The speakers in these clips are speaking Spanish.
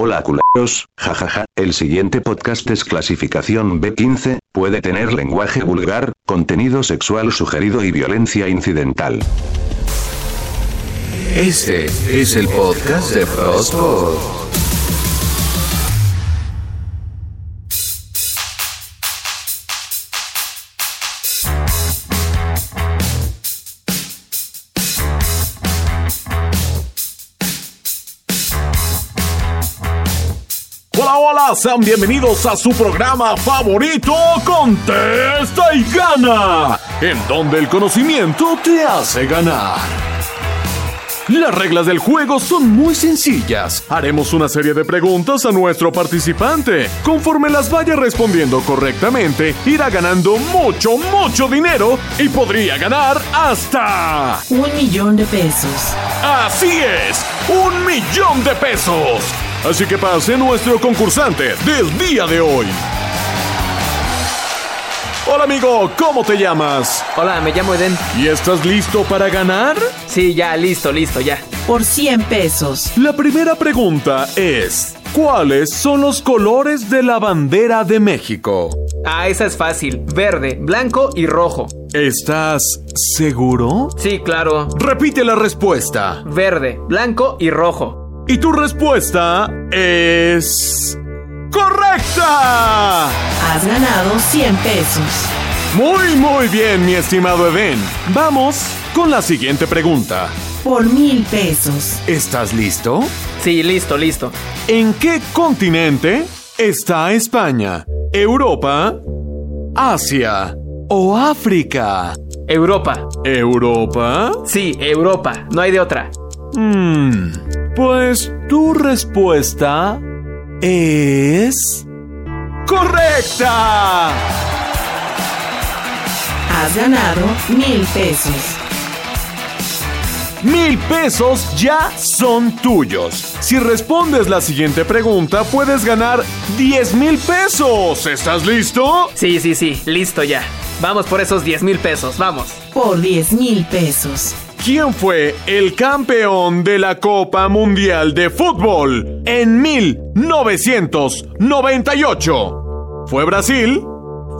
Hola culeros, jajaja, el siguiente podcast es clasificación B15, puede tener lenguaje vulgar, contenido sexual sugerido y violencia incidental. Este es el podcast de Frostpod. Hola, hola, sean bienvenidos a su programa favorito, Contesta y Gana, en donde el conocimiento te hace ganar. Las reglas del juego son muy sencillas. Haremos una serie de preguntas a nuestro participante. Conforme las vaya respondiendo correctamente, irá ganando mucho, mucho dinero y podría ganar hasta... Un millón de pesos. Así es, un millón de pesos. Así que pase nuestro concursante del día de hoy. Hola amigo, ¿cómo te llamas? Hola, me llamo Eden. ¿Y estás listo para ganar? Sí, ya, listo, listo, ya. Por 100 pesos. La primera pregunta es, ¿cuáles son los colores de la bandera de México? Ah, esa es fácil. Verde, blanco y rojo. ¿Estás seguro? Sí, claro. Repite la respuesta. Verde, blanco y rojo. Y tu respuesta es... ¡Correcta! Has ganado 100 pesos. Muy, muy bien, mi estimado Eden. Vamos con la siguiente pregunta. Por mil pesos. ¿Estás listo? Sí, listo, listo. ¿En qué continente está España? ¿Europa? ¿Asia? ¿O África? Europa. ¿Europa? Sí, Europa. No hay de otra. Hmm, pues tu respuesta es... ¡Correcta! Has ganado mil pesos. Mil pesos ya son tuyos. Si respondes la siguiente pregunta, puedes ganar 10 mil pesos. ¿Estás listo? Sí, sí, sí, listo ya. Vamos por esos 10 mil pesos, vamos. Por 10 mil pesos. ¿Quién fue el campeón de la Copa Mundial de Fútbol en 1998? ¿Fue Brasil?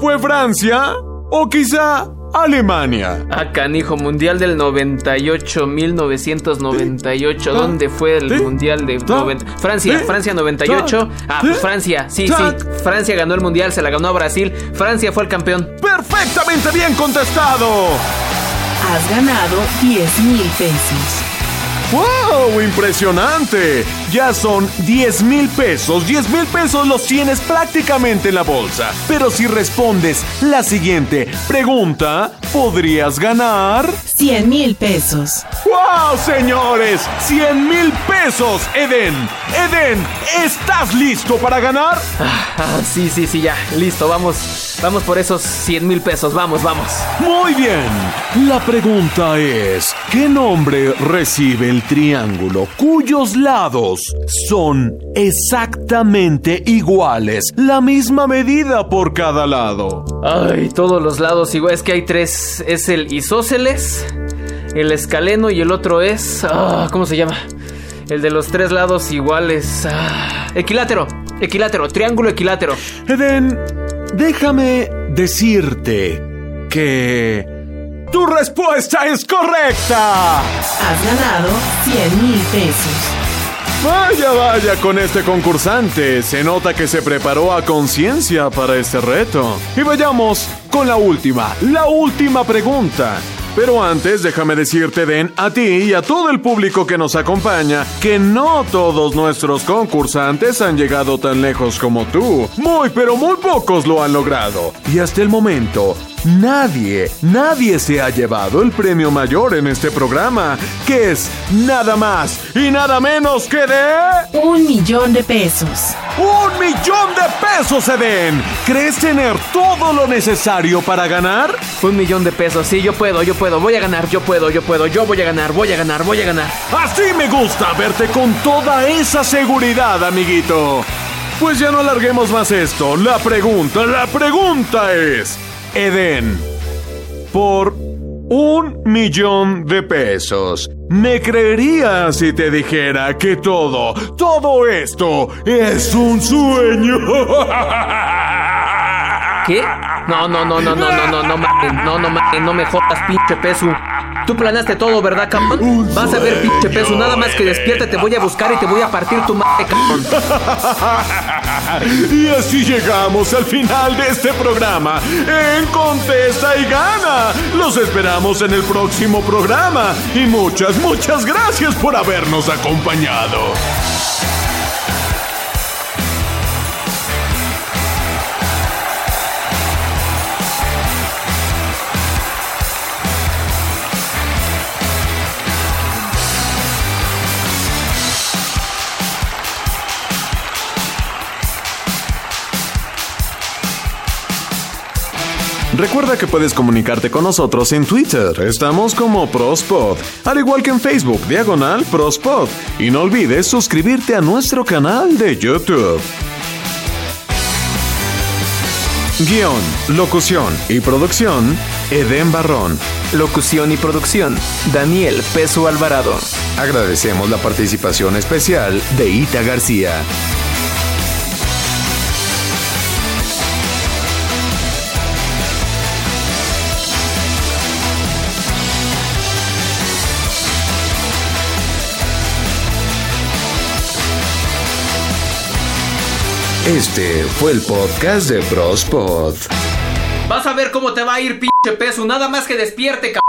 ¿Fue Francia? ¿O quizá Alemania? Ah, canijo, Mundial del 98, 1998. ¿Dónde fue el ¿Sí? Mundial de ¿Ah? 90? Francia, ¿Sí? Francia 98. Ah, pues. Francia, sí, ¿Sí? sí. Francia ganó el Mundial, se la ganó a Brasil. Francia fue el campeón. ¡Perfectamente bien contestado! Has ganado 10 mil pesos. ¡Wow! ¡Impresionante! Ya son 10 mil pesos. 10 mil pesos los tienes prácticamente en la bolsa. Pero si respondes la siguiente pregunta, podrías ganar... 100 mil pesos. ¡Wow, señores! ¡100 mil pesos! Eden, Eden, ¿estás listo para ganar? Ah, sí, sí, sí, ya. Listo, vamos. Vamos por esos 100 mil pesos. Vamos, vamos. Muy bien. La pregunta es, ¿qué nombre recibe el triángulo cuyos lados son exactamente iguales? La misma medida por cada lado. Ay, todos los lados igual. Es que hay tres. Es el isósceles, el escaleno y el otro es. ah, ¿Cómo se llama? El de los tres lados iguales. ah, equilátero. Equilátero. Triángulo equilátero. Eden, déjame decirte que... ¡Tu respuesta es correcta! Has ganado 100 mil pesos. Vaya, vaya con este concursante. Se nota que se preparó a conciencia para este reto. Y vayamos con la última, la última pregunta. Pero antes, déjame decirte, Den, a ti y a todo el público que nos acompaña, que no todos nuestros concursantes han llegado tan lejos como tú. Muy, pero muy pocos lo han logrado. Y hasta el momento, nadie, nadie se ha llevado el premio mayor en este programa, que es nada más y nada menos que de... Un millón de pesos. ¡Un millón de pesos, Eden! ¿Crees tener todo lo necesario para ganar? Un millón de pesos. Sí, yo puedo, yo puedo. Voy a ganar, yo puedo, yo puedo. Yo voy a ganar, voy a ganar, voy a ganar. Así me gusta verte con toda esa seguridad, amiguito. Pues ya no alarguemos más esto. La pregunta, la pregunta es, Eden, por un millón de pesos, ¿Me creerías si te dijera que todo, todo esto es un sueño? ¿Qué? No, no, no, no, no, no, no, no, mames, no, no, mames, no me jodas, pinche peso. Tú planeaste todo, ¿verdad, cabrón? Vas a ver, pinche peso, nada más que despierte, te voy a buscar y te voy a partir tu madre, cabrón. Y así llegamos al final de este programa en Contesta y Gana. Los esperamos en el próximo programa y muchas, muchas gracias por habernos acompañado. Recuerda que puedes comunicarte con nosotros en Twitter. Estamos como Prospod, al igual que en Facebook, diagonal Prospod. Y no olvides suscribirte a nuestro canal de YouTube. Guión, locución y producción, Eden Barrón. Locución y producción, Daniel Peso Alvarado. Agradecemos la participación especial de Ita García. Este fue el podcast de Prospod. Vas a ver cómo te va a ir, pinche peso, nada más que despierte, cabrón.